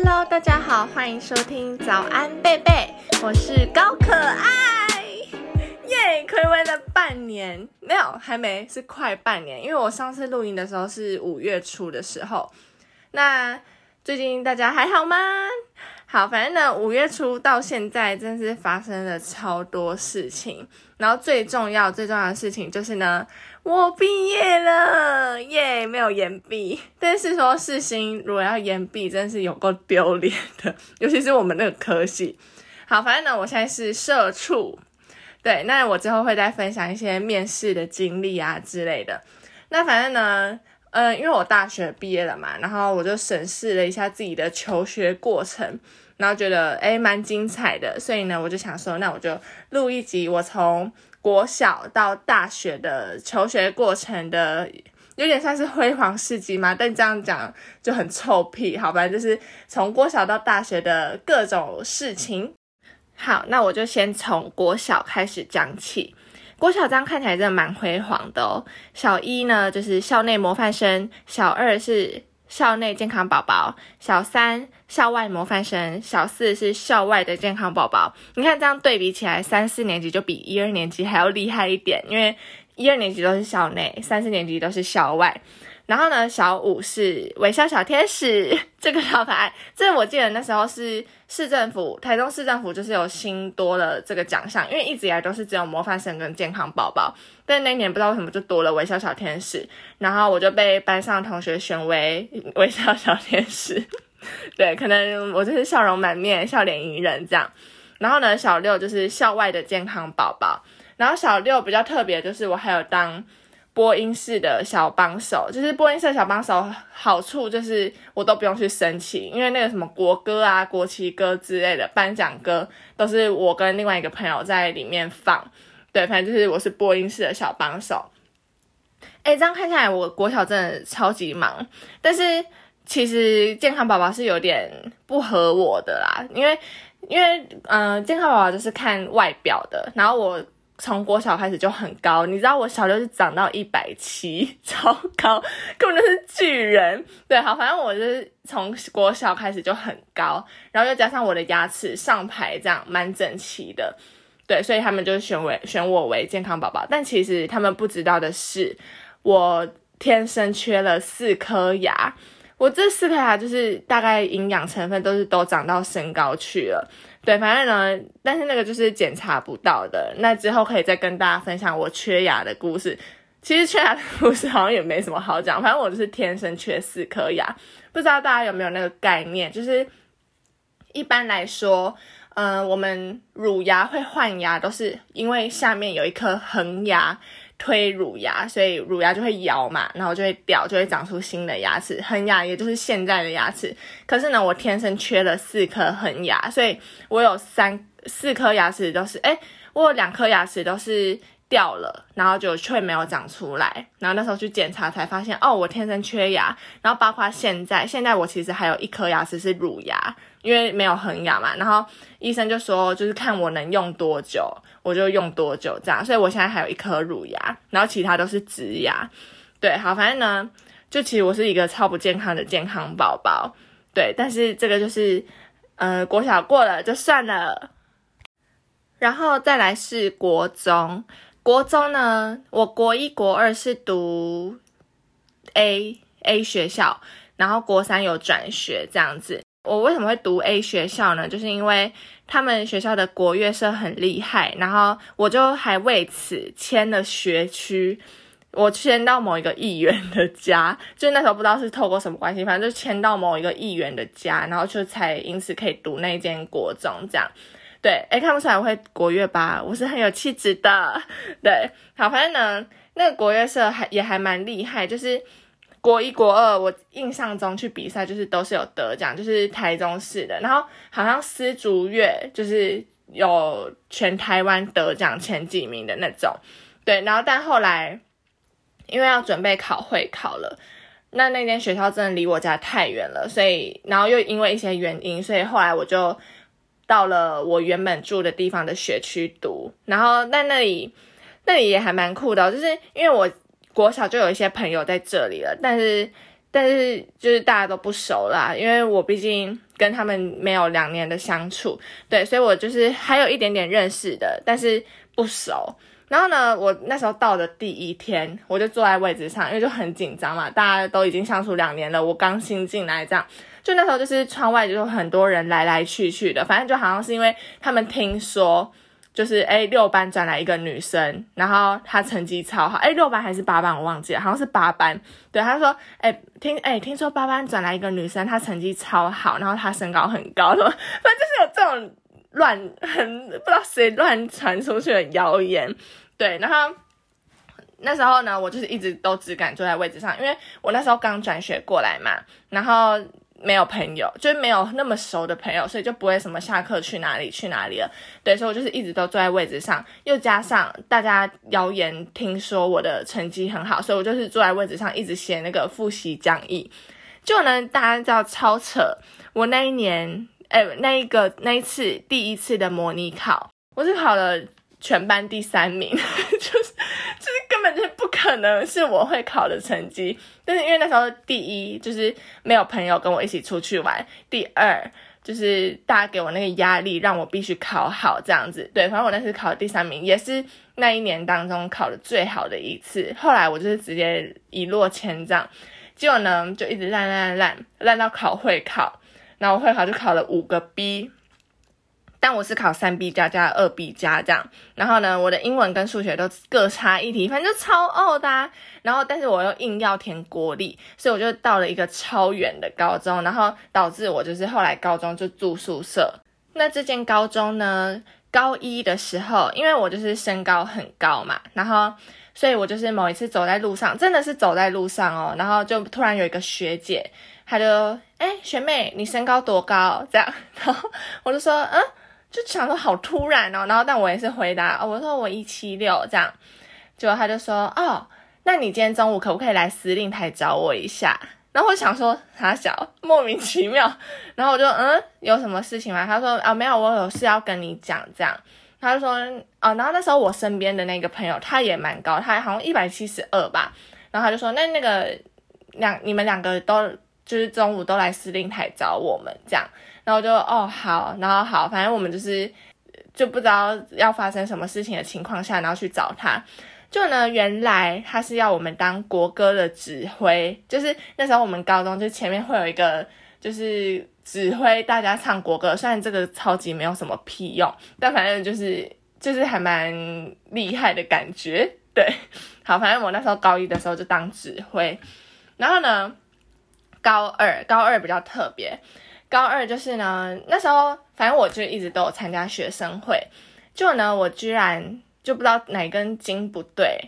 Hello，大家好，欢迎收听早安贝贝，我是高可爱，耶！暌违了半年，没有，还没，是快半年，因为我上次录音的时候是五月初的时候。那最近大家还好吗？好，反正呢，五月初到现在，真是发生了超多事情。然后最重要、最重要的事情就是呢，我毕业了，耶！没有延毕，但是说世新如果要延毕，真是有够丢脸的，尤其是我们那个科系。好，反正呢，我现在是社畜，对，那我之后会再分享一些面试的经历啊之类的。那反正呢。嗯，因为我大学毕业了嘛，然后我就审视了一下自己的求学过程，然后觉得诶蛮精彩的，所以呢我就想说，那我就录一集我从国小到大学的求学过程的，有点像是辉煌事迹嘛，但这样讲就很臭屁，好吧，就是从国小到大学的各种事情。好，那我就先从国小开始讲起。郭小张看起来真的蛮辉煌的哦。小一呢，就是校内模范生；小二是校内健康宝宝；小三校外模范生；小四是校外的健康宝宝。你看这样对比起来，三四年级就比一二年级还要厉害一点，因为一二年级都是校内，三四年级都是校外。然后呢，小五是微笑小天使，这个超可爱。这我记得那时候是市政府，台中市政府就是有新多了这个奖项，因为一直以来都是只有模范生跟健康宝宝，但那年不知道为什么就多了微笑小天使，然后我就被班上同学选为 微笑小天使。对，可能我就是笑容满面、笑脸迎人这样。然后呢，小六就是校外的健康宝宝，然后小六比较特别，就是我还有当。播音室的小帮手，就是播音室小帮手，好处就是我都不用去申请，因为那个什么国歌啊、国旗歌之类的颁奖歌，都是我跟另外一个朋友在里面放。对，反正就是我是播音室的小帮手。哎，这样看起来我国小真的超级忙，但是其实健康宝宝是有点不合我的啦，因为因为嗯，健康宝宝就是看外表的，然后我。从国小开始就很高，你知道我小六是长到一百七，超高，根本就是巨人。对，好，反正我就是从国小开始就很高，然后又加上我的牙齿上排这样蛮整齐的，对，所以他们就选为选我为健康宝宝。但其实他们不知道的是，我天生缺了四颗牙，我这四颗牙就是大概营养成分都是都长到身高去了。对，反正呢，但是那个就是检查不到的。那之后可以再跟大家分享我缺牙的故事。其实缺牙的故事好像也没什么好讲，反正我就是天生缺四颗牙。不知道大家有没有那个概念？就是一般来说，嗯，我们乳牙会换牙，都是因为下面有一颗恒牙。推乳牙，所以乳牙就会摇嘛，然后就会掉，就会长出新的牙齿。恒牙也就是现在的牙齿。可是呢，我天生缺了四颗恒牙，所以我有三四颗牙齿都是，哎，我有两颗牙齿都是掉了，然后就却没有长出来。然后那时候去检查才发现，哦，我天生缺牙。然后包括现在，现在我其实还有一颗牙齿是乳牙。因为没有恒牙嘛，然后医生就说，就是看我能用多久，我就用多久这样。所以我现在还有一颗乳牙，然后其他都是植牙。对，好，反正呢，就其实我是一个超不健康的健康宝宝。对，但是这个就是，呃，国小过了就算了。然后再来是国中，国中呢，我国一国二是读 A A 学校，然后国三有转学这样子。我为什么会读 A 学校呢？就是因为他们学校的国乐社很厉害，然后我就还为此签了学区，我签到某一个议员的家，就那时候不知道是透过什么关系，反正就签到某一个议员的家，然后就才因此可以读那间国中这样。对，哎，看不出来我会国乐吧？我是很有气质的。对，好，反正呢，那个国乐社还也还蛮厉害，就是。国一、国二，我印象中去比赛就是都是有得奖，就是台中市的，然后好像丝竹乐就是有全台湾得奖前几名的那种，对，然后但后来因为要准备考会考了，那那间学校真的离我家太远了，所以然后又因为一些原因，所以后来我就到了我原本住的地方的学区读，然后在那里那里也还蛮酷的，就是因为我。国小就有一些朋友在这里了，但是但是就是大家都不熟啦，因为我毕竟跟他们没有两年的相处，对，所以我就是还有一点点认识的，但是不熟。然后呢，我那时候到的第一天，我就坐在位置上，因为就很紧张嘛，大家都已经相处两年了，我刚新进来，这样，就那时候就是窗外就有很多人来来去去的，反正就好像是因为他们听说，就是哎六班转来一个女生，然后她成绩超好，哎六班还是八班我忘记了，好像是八班，对，他说哎听哎听说八班转来一个女生，她成绩超好，然后她身高很高，反正就是有这种。乱很不知道谁乱传出去的谣言，对，然后那时候呢，我就是一直都只敢坐在位置上，因为我那时候刚转学过来嘛，然后没有朋友，就是没有那么熟的朋友，所以就不会什么下课去哪里去哪里了，对，所以我就是一直都坐在位置上，又加上大家谣言听说我的成绩很好，所以我就是坐在位置上一直写那个复习讲义，就能大家知道超扯，我那一年。哎，那一个那一次第一次的模拟考，我是考了全班第三名，就是就是根本就不可能是我会考的成绩。但是因为那时候第一就是没有朋友跟我一起出去玩，第二就是大家给我那个压力，让我必须考好这样子。对，反正我那次考第三名，也是那一年当中考的最好的一次。后来我就是直接一落千丈，结果呢就一直烂烂烂烂到考会考。然后我会考就考了五个 B，但我是考三 B 加加二 B 加这样。然后呢，我的英文跟数学都各差一题，反正就超傲的。然后，但是我又硬要填国立，所以我就到了一个超远的高中，然后导致我就是后来高中就住宿舍。那这间高中呢，高一的时候，因为我就是身高很高嘛，然后所以我就是某一次走在路上，真的是走在路上哦，然后就突然有一个学姐。他就哎，学妹，你身高多高？这样，然后我就说，嗯，就想说好突然哦。然后，但我也是回答，我说我一七六这样。结果他就说，哦，那你今天中午可不可以来司令台找我一下？然后我想说，傻小，莫名其妙。然后我就，嗯，有什么事情吗？他说，啊，没有，我有事要跟你讲。这样，他就说，哦，然后那时候我身边的那个朋友，他也蛮高，他好像一百七十二吧。然后他就说，那那个两你们两个都。就是中午都来司令台找我们这样，然后就哦好，然后好，反正我们就是就不知道要发生什么事情的情况下，然后去找他。就呢，原来他是要我们当国歌的指挥，就是那时候我们高中就前面会有一个就是指挥大家唱国歌，虽然这个超级没有什么屁用，但反正就是就是还蛮厉害的感觉。对，好，反正我那时候高一的时候就当指挥，然后呢。高二，高二比较特别。高二就是呢，那时候反正我就一直都有参加学生会，就呢，我居然就不知道哪根筋不对，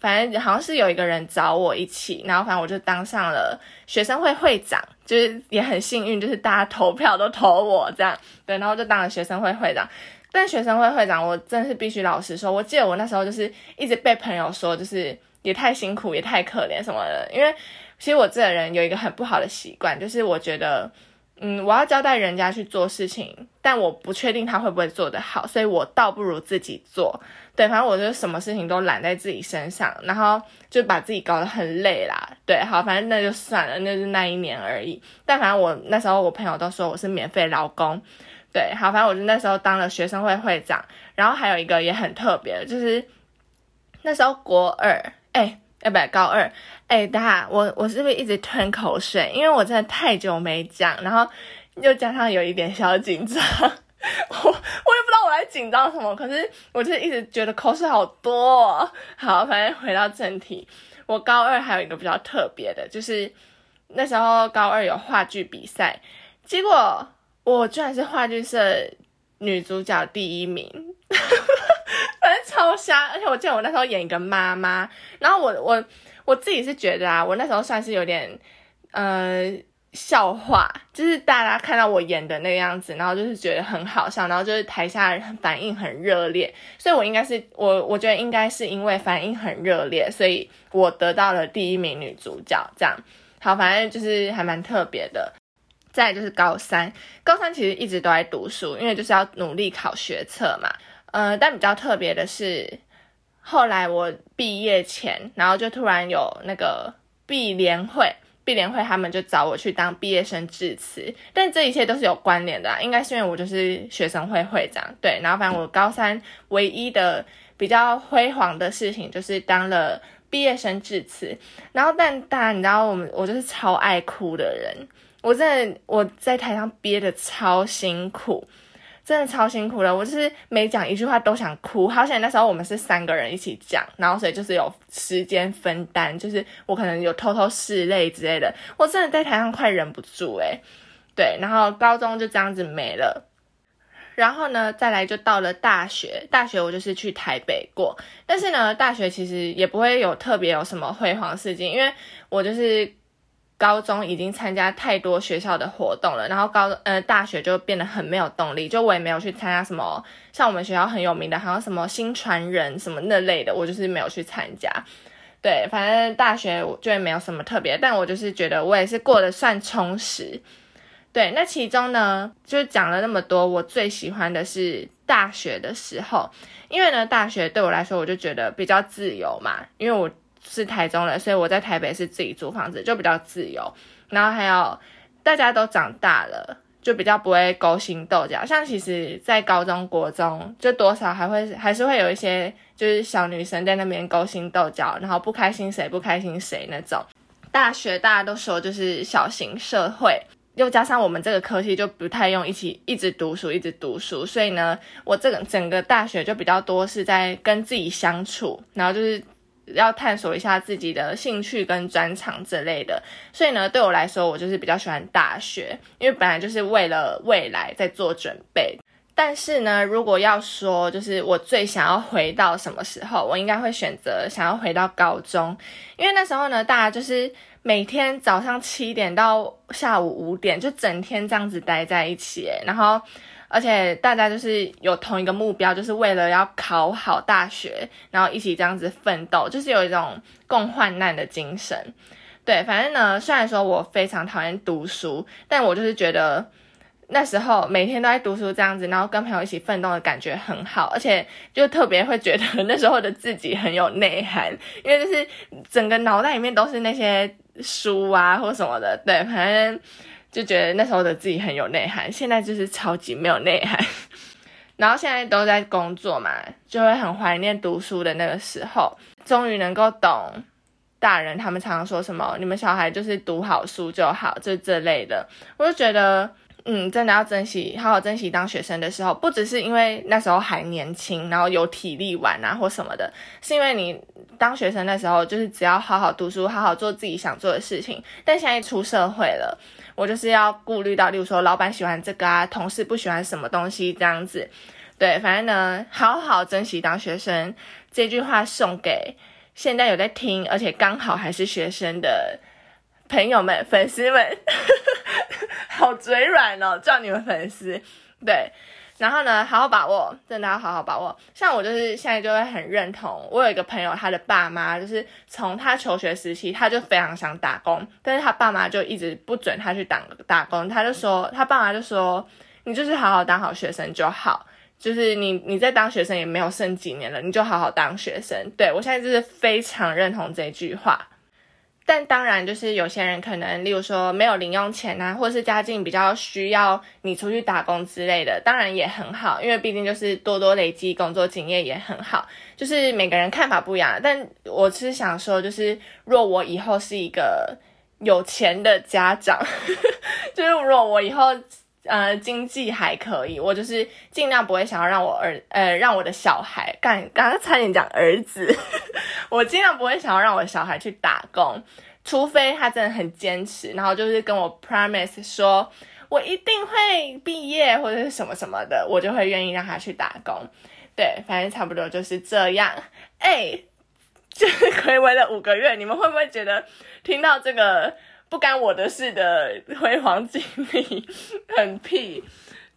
反正好像是有一个人找我一起，然后反正我就当上了学生会会长，就是也很幸运，就是大家投票都投我这样，对，然后就当了学生会会长。但学生会会长，我真是必须老实说，我记得我那时候就是一直被朋友说，就是也太辛苦，也太可怜什么的，因为。其实我这个人有一个很不好的习惯，就是我觉得，嗯，我要交代人家去做事情，但我不确定他会不会做得好，所以我倒不如自己做。对，反正我就什么事情都揽在自己身上，然后就把自己搞得很累啦。对，好，反正那就算了，那是那一年而已。但反正我那时候我朋友都说我是免费劳工。对，好，反正我就那时候当了学生会会长，然后还有一个也很特别的，就是那时候国二，哎。要不要高二？哎，大家，我我是不是一直吞口水？因为我真的太久没讲，然后又加上有一点小紧张，我我也不知道我在紧张什么，可是我就一直觉得口水好多。好，反正回到正题，我高二还有一个比较特别的，就是那时候高二有话剧比赛，结果我居然是话剧社女主角第一名。反正超瞎，而且我记得我那时候演一个妈妈，然后我我我自己是觉得啊，我那时候算是有点呃笑话，就是大家看到我演的那个样子，然后就是觉得很好笑，然后就是台下反应很热烈，所以我应该是我我觉得应该是因为反应很热烈，所以我得到了第一名女主角这样。好，反正就是还蛮特别的。再就是高三，高三其实一直都在读书，因为就是要努力考学测嘛。呃，但比较特别的是，后来我毕业前，然后就突然有那个毕联会，毕联会他们就找我去当毕业生致辞，但这一切都是有关联的，应该是因为我就是学生会会长，对，然后反正我高三唯一的比较辉煌的事情就是当了毕业生致辞，然后但当然你知道我们我就是超爱哭的人，我真的我在台上憋的超辛苦。真的超辛苦的，我就是每讲一句话都想哭。好险那时候我们是三个人一起讲，然后所以就是有时间分担，就是我可能有偷偷拭泪之类的。我真的在台上快忍不住诶。对，然后高中就这样子没了，然后呢再来就到了大学，大学我就是去台北过，但是呢大学其实也不会有特别有什么辉煌事迹，因为我就是。高中已经参加太多学校的活动了，然后高呃大学就变得很没有动力，就我也没有去参加什么像我们学校很有名的，好像什么新传人什么那类的，我就是没有去参加。对，反正大学我就没有什么特别，但我就是觉得我也是过得算充实。对，那其中呢，就讲了那么多，我最喜欢的是大学的时候，因为呢大学对我来说，我就觉得比较自由嘛，因为我。是台中人，所以我在台北是自己租房子，就比较自由。然后还有大家都长大了，就比较不会勾心斗角。像其实，在高中国中，就多少还会还是会有一些，就是小女生在那边勾心斗角，然后不开心谁不开心谁那种。大学大家都说就是小型社会，又加上我们这个科系就不太用一起一直读书一直读书，所以呢，我这个整个大学就比较多是在跟自己相处，然后就是。要探索一下自己的兴趣跟专长之类的，所以呢，对我来说，我就是比较喜欢大学，因为本来就是为了未来在做准备。但是呢，如果要说就是我最想要回到什么时候，我应该会选择想要回到高中，因为那时候呢，大家就是每天早上七点到下午五点，就整天这样子待在一起，然后。而且大家就是有同一个目标，就是为了要考好大学，然后一起这样子奋斗，就是有一种共患难的精神。对，反正呢，虽然说我非常讨厌读书，但我就是觉得那时候每天都在读书这样子，然后跟朋友一起奋斗的感觉很好，而且就特别会觉得 那时候的自己很有内涵，因为就是整个脑袋里面都是那些书啊或什么的。对，反正。就觉得那时候的自己很有内涵，现在就是超级没有内涵。然后现在都在工作嘛，就会很怀念读书的那个时候，终于能够懂大人他们常常说什么“你们小孩就是读好书就好”就这类的，我就觉得。嗯，真的要珍惜，好好珍惜当学生的时候，不只是因为那时候还年轻，然后有体力玩啊或什么的，是因为你当学生的时候，就是只要好好读书，好好做自己想做的事情。但现在出社会了，我就是要顾虑到，例如说老板喜欢这个啊，同事不喜欢什么东西这样子。对，反正呢，好好珍惜当学生这句话送给现在有在听，而且刚好还是学生的。朋友们、粉丝们，好嘴软哦，叫你们粉丝。对，然后呢，好好把握，真的要好好把握。像我就是现在就会很认同，我有一个朋友，他的爸妈就是从他求学时期，他就非常想打工，但是他爸妈就一直不准他去打打工。他就说，他爸妈就说，你就是好好当好学生就好，就是你你在当学生也没有剩几年了，你就好好当学生。对我现在就是非常认同这句话。但当然，就是有些人可能，例如说没有零用钱啊，或是家境比较需要你出去打工之类的，当然也很好，因为毕竟就是多多累积工作经验也很好。就是每个人看法不一样，但我是想说，就是若我以后是一个有钱的家长，就是若我以后呃经济还可以，我就是尽量不会想要让我儿呃让我的小孩干，刚刚差点讲儿子。我尽量不会想要让我的小孩去打工，除非他真的很坚持，然后就是跟我 promise 说，我一定会毕业或者是什么什么的，我就会愿意让他去打工。对，反正差不多就是这样。哎，就是回违了五个月，你们会不会觉得听到这个不干我的事的辉煌经历很屁？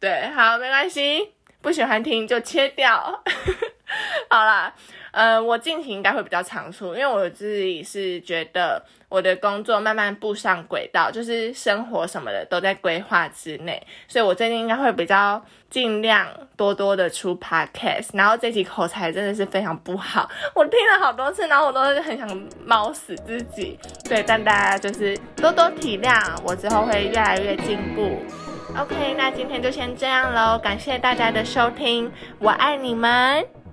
对，好，没关系，不喜欢听就切掉。好啦。呃，我近期应该会比较长出，因为我自己是觉得我的工作慢慢步上轨道，就是生活什么的都在规划之内，所以我最近应该会比较尽量多多的出 podcast。然后这集口才真的是非常不好，我听了好多次，然后我都很想猫死自己。对，但大家就是多多体谅，我之后会越来越进步。OK，那今天就先这样喽，感谢大家的收听，我爱你们。